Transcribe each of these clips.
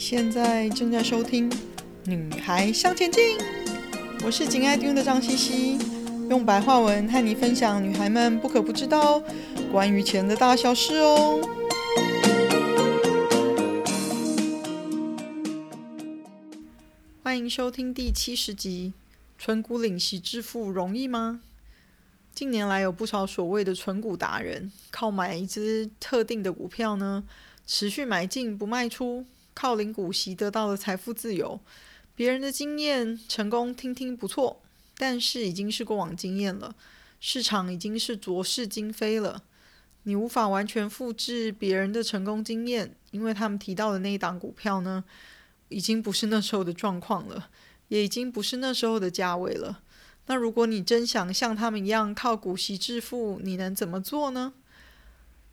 现在正在收听《女孩向前进》，我是紧爱听的张茜茜，用白话文和你分享女孩们不可不知道关于钱的大小事哦。欢迎收听第七十集：存股领息致富容易吗？近年来有不少所谓的存股达人，靠买一只特定的股票呢，持续买进不卖出。靠领股息得到了财富自由，别人的经验成功听听不错，但是已经是过往经验了，市场已经是浊是今非了，你无法完全复制别人的成功经验，因为他们提到的那一档股票呢，已经不是那时候的状况了，也已经不是那时候的价位了。那如果你真想像他们一样靠股息致富，你能怎么做呢？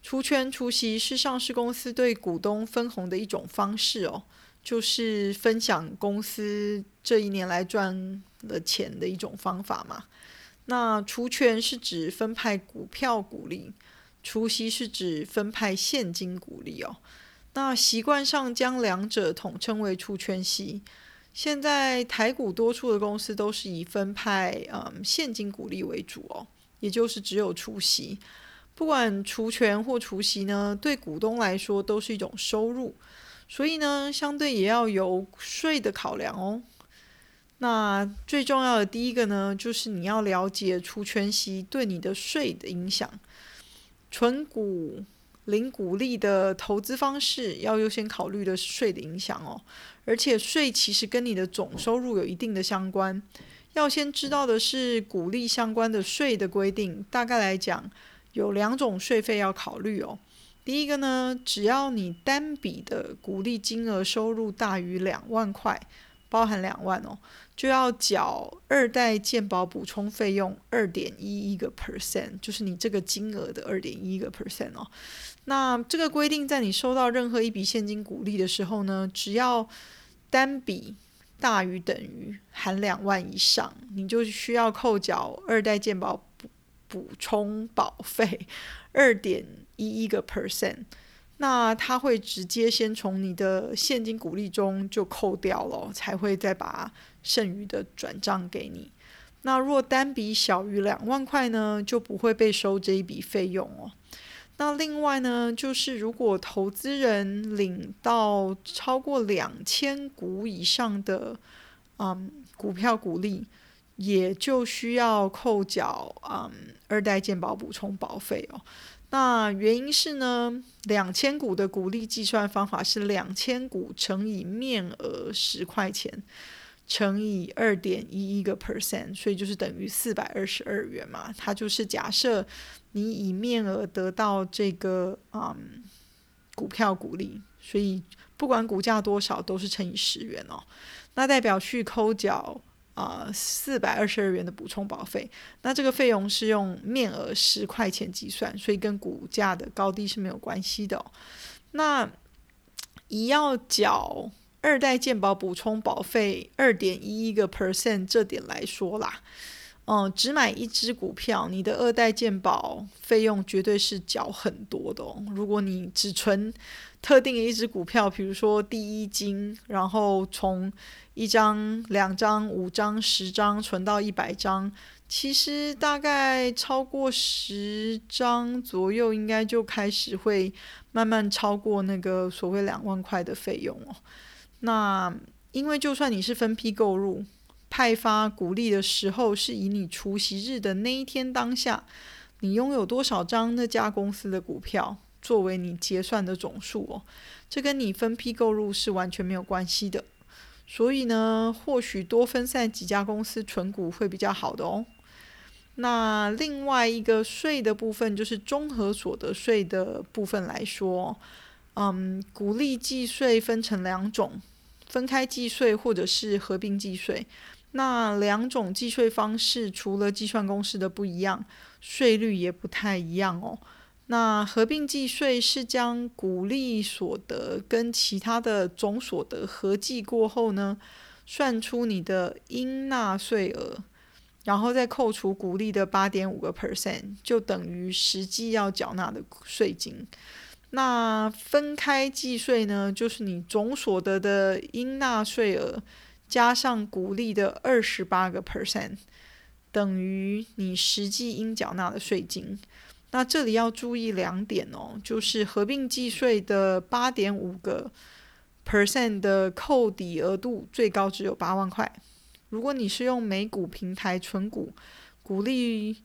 出圈出息是上市公司对股东分红的一种方式哦，就是分享公司这一年来赚了钱的一种方法嘛。那除权是指分派股票股利，除息是指分派现金股利哦。那习惯上将两者统称为出圈息。现在台股多数的公司都是以分派嗯现金股利为主哦，也就是只有除息。不管除权或除息呢，对股东来说都是一种收入，所以呢，相对也要有税的考量哦。那最重要的第一个呢，就是你要了解除权息对你的税的影响。存股零股利的投资方式，要优先考虑的是税的影响哦。而且税其实跟你的总收入有一定的相关，要先知道的是股利相关的税的规定，大概来讲。有两种税费要考虑哦。第一个呢，只要你单笔的鼓励金额收入大于两万块，包含两万哦，就要缴二代健保补充费用二点一一个 percent，就是你这个金额的二点一个 percent 哦。那这个规定在你收到任何一笔现金鼓励的时候呢，只要单笔大于等于含两万以上，你就需要扣缴二代健保补。充保费二点一一个 percent，那他会直接先从你的现金股利中就扣掉了，才会再把剩余的转账给你。那若单笔小于两万块呢，就不会被收这一笔费用哦。那另外呢，就是如果投资人领到超过两千股以上的嗯股票股利。也就需要扣缴嗯二代健保补充保费哦。那原因是呢，两千股的股利计算方法是两千股乘以面额十块钱乘以二点一一个 percent，所以就是等于四百二十二元嘛。它就是假设你以面额得到这个嗯股票股利，所以不管股价多少都是乘以十元哦。那代表去扣缴。啊，四百二十二元的补充保费，那这个费用是用面额十块钱计算，所以跟股价的高低是没有关系的。那以要缴二代健保补充保费二点一一个 percent 这点来说啦，嗯，只买一只股票，你的二代健保费用绝对是缴很多的哦。如果你只存特定的一只股票，比如说第一金，然后从一张、两张、五张、十张存到一百张，其实大概超过十张左右，应该就开始会慢慢超过那个所谓两万块的费用哦。那因为就算你是分批购入，派发股利的时候是以你除息日的那一天当下，你拥有多少张那家公司的股票作为你结算的总数哦，这跟你分批购入是完全没有关系的。所以呢，或许多分散几家公司存股会比较好的哦。那另外一个税的部分，就是综合所得税的部分来说，嗯，股利计税分成两种，分开计税或者是合并计税。那两种计税方式，除了计算公式的不一样，税率也不太一样哦。那合并计税是将股利所得跟其他的总所得合计过后呢，算出你的应纳税额，然后再扣除股利的八点五个 percent，就等于实际要缴纳的税金。那分开计税呢，就是你总所得的应纳税额加上股利的二十八个 percent，等于你实际应缴纳的税金。那这里要注意两点哦，就是合并计税的八点五个 percent 的扣抵额度最高只有八万块。如果你是用美股平台存股，股利。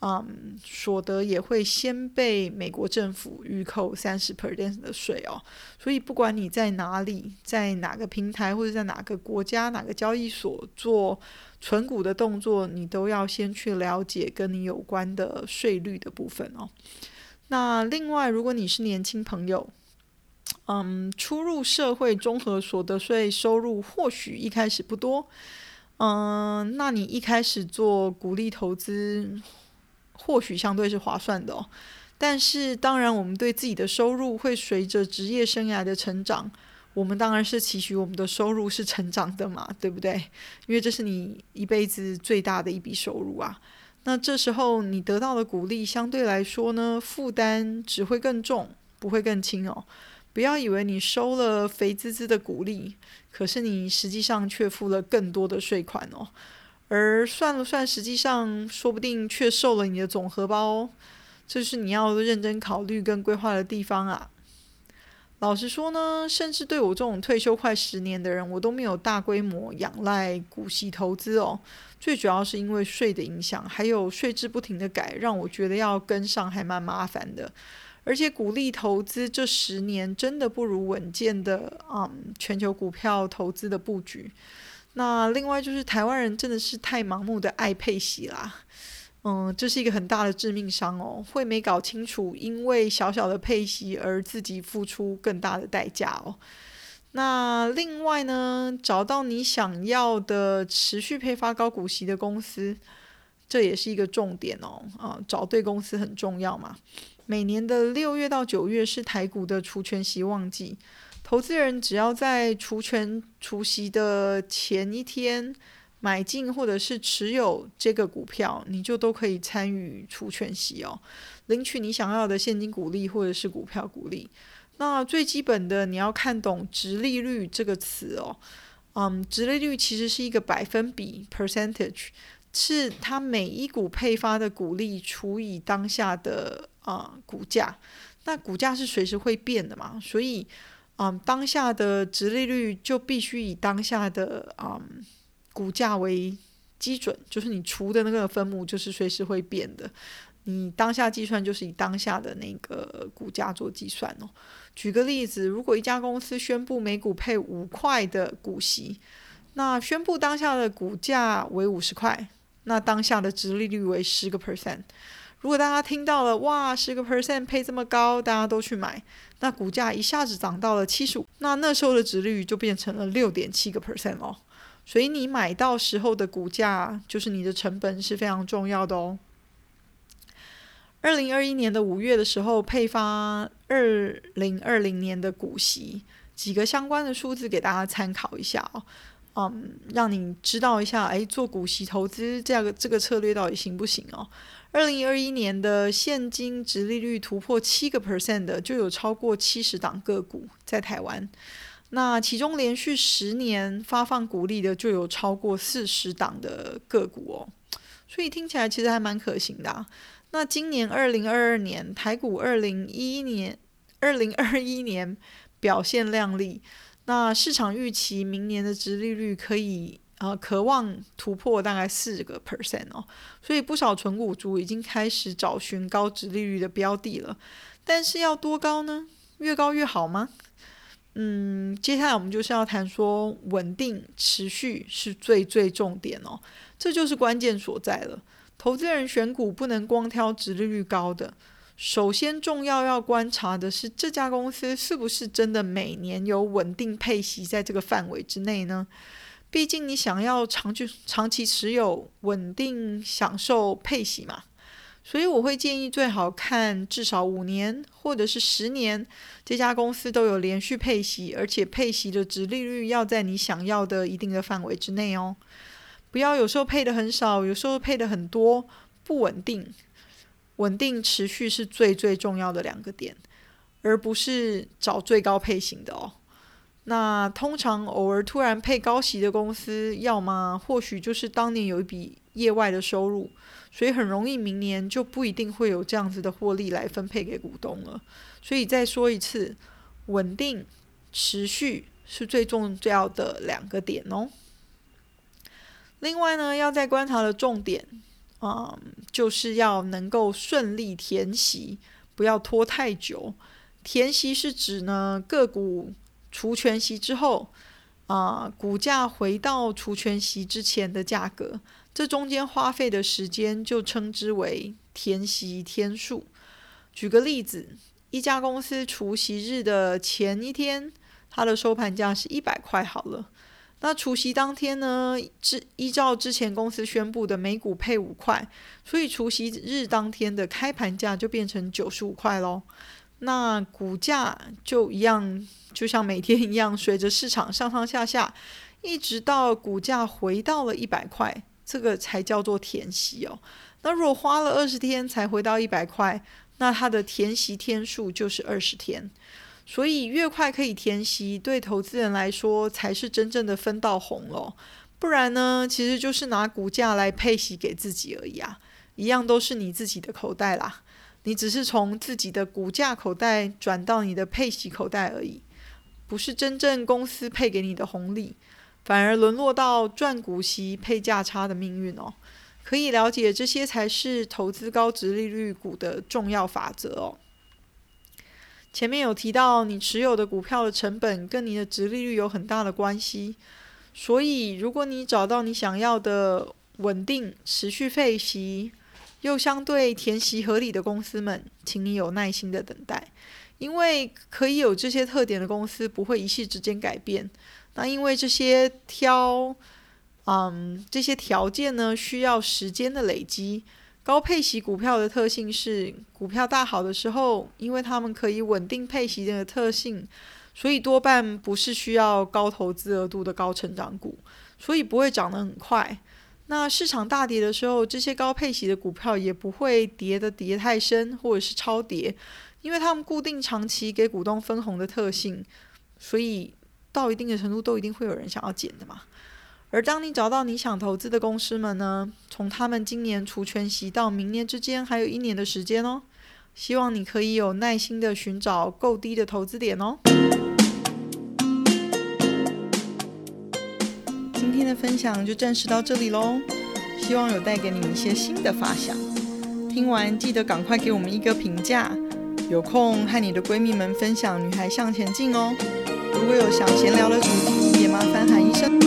嗯，所得也会先被美国政府预扣三十 percent 的税哦，所以不管你在哪里，在哪个平台或者在哪个国家、哪个交易所做存股的动作，你都要先去了解跟你有关的税率的部分哦。那另外，如果你是年轻朋友，嗯，初入社会，综合所得税收入或许一开始不多，嗯，那你一开始做股利投资。或许相对是划算的哦，但是当然，我们对自己的收入会随着职业生涯的成长，我们当然是期许我们的收入是成长的嘛，对不对？因为这是你一辈子最大的一笔收入啊。那这时候你得到的股利相对来说呢，负担只会更重，不会更轻哦。不要以为你收了肥滋滋的股利，可是你实际上却付了更多的税款哦。而算了算，实际上说不定却瘦了你的总荷包哦，这是你要认真考虑跟规划的地方啊。老实说呢，甚至对我这种退休快十年的人，我都没有大规模仰赖股息投资哦。最主要是因为税的影响，还有税制不停的改，让我觉得要跟上还蛮麻烦的。而且股利投资这十年真的不如稳健的嗯全球股票投资的布局。那另外就是台湾人真的是太盲目的爱配息啦，嗯，这是一个很大的致命伤哦，会没搞清楚，因为小小的配息而自己付出更大的代价哦。那另外呢，找到你想要的持续配发高股息的公司，这也是一个重点哦，啊，找对公司很重要嘛。每年的六月到九月是台股的除权息旺季。投资人只要在除权除息的前一天买进或者是持有这个股票，你就都可以参与除权息哦，领取你想要的现金股利或者是股票股利。那最基本的你要看懂殖利率这个词哦，嗯，殖利率其实是一个百分比 percentage，是它每一股配发的股利除以当下的啊、股价，那股价是随时会变的嘛，所以。嗯，当下的殖利率就必须以当下的嗯股价为基准，就是你除的那个分母就是随时会变的。你当下计算就是以当下的那个股价做计算哦。举个例子，如果一家公司宣布每股配五块的股息，那宣布当下的股价为五十块，那当下的殖利率为十个 percent。如果大家听到了哇，十个 percent 配这么高，大家都去买，那股价一下子涨到了七十五，那那时候的值率就变成了六点七个 percent 哦。所以你买到时候的股价就是你的成本是非常重要的哦。二零二一年的五月的时候配发二零二零年的股息，几个相关的数字给大家参考一下哦。嗯，让你知道一下，哎，做股息投资这个这个策略到底行不行哦？二零二一年的现金殖利率突破七个 percent 的，就有超过七十档个股在台湾。那其中连续十年发放股利的，就有超过四十档的个股哦。所以听起来其实还蛮可行的啊。那今年二零二二年台股二零一一年二零二一年表现亮丽，那市场预期明年的殖利率可以。呃，渴望突破大概四个 percent 哦，所以不少纯股族已经开始找寻高殖利率的标的了。但是要多高呢？越高越好吗？嗯，接下来我们就是要谈说稳定持续是最最重点哦，这就是关键所在了。投资人选股不能光挑殖利率高的，首先重要要观察的是这家公司是不是真的每年有稳定配息在这个范围之内呢？毕竟你想要长期长期持有，稳定享受配息嘛，所以我会建议最好看至少五年或者是十年，这家公司都有连续配息，而且配息的殖利率要在你想要的一定的范围之内哦，不要有时候配的很少，有时候配的很多，不稳定。稳定持续是最最重要的两个点。而不是找最高配型的哦。那通常偶尔突然配高息的公司，要么或许就是当年有一笔业外的收入，所以很容易明年就不一定会有这样子的获利来分配给股东了。所以再说一次，稳定持续是最重要的两个点哦。另外呢，要再观察的重点，嗯，就是要能够顺利填息，不要拖太久。填息是指呢，个股。除权息之后，啊、股价回到除权息之前的价格，这中间花费的时间就称之为填息天数。举个例子，一家公司除息日的前一天，它的收盘价是一百块好了。那除夕当天呢，之依照之前公司宣布的每股配五块，所以除夕日当天的开盘价就变成九十五块喽。那股价就一样。就像每天一样，随着市场上上下下，一直到股价回到了一百块，这个才叫做填息哦。那如果花了二十天才回到一百块，那它的填息天数就是二十天。所以越快可以填息，对投资人来说才是真正的分到红喽。不然呢，其实就是拿股价来配息给自己而已啊，一样都是你自己的口袋啦。你只是从自己的股价口袋转到你的配息口袋而已。不是真正公司配给你的红利，反而沦落到赚股息配价差的命运哦。可以了解，这些才是投资高值利率股的重要法则哦。前面有提到，你持有的股票的成本跟你的值利率有很大的关系，所以如果你找到你想要的稳定、持续配息又相对填息合理的公司们，请你有耐心的等待。因为可以有这些特点的公司不会一夕之间改变，那因为这些挑，嗯，这些条件呢需要时间的累积。高配息股票的特性是，股票大好的时候，因为它们可以稳定配息的特性，所以多半不是需要高投资额度的高成长股，所以不会涨得很快。那市场大跌的时候，这些高配息的股票也不会跌得跌太深，或者是超跌。因为他们固定长期给股东分红的特性，所以到一定的程度都一定会有人想要减的嘛。而当你找到你想投资的公司们呢，从他们今年除权息到明年之间还有一年的时间哦。希望你可以有耐心的寻找够低的投资点哦。今天的分享就暂时到这里喽，希望有带给你一些新的发想。听完记得赶快给我们一个评价。有空和你的闺蜜们分享《女孩向前进》哦。如果有想闲聊的主题，也麻烦喊一声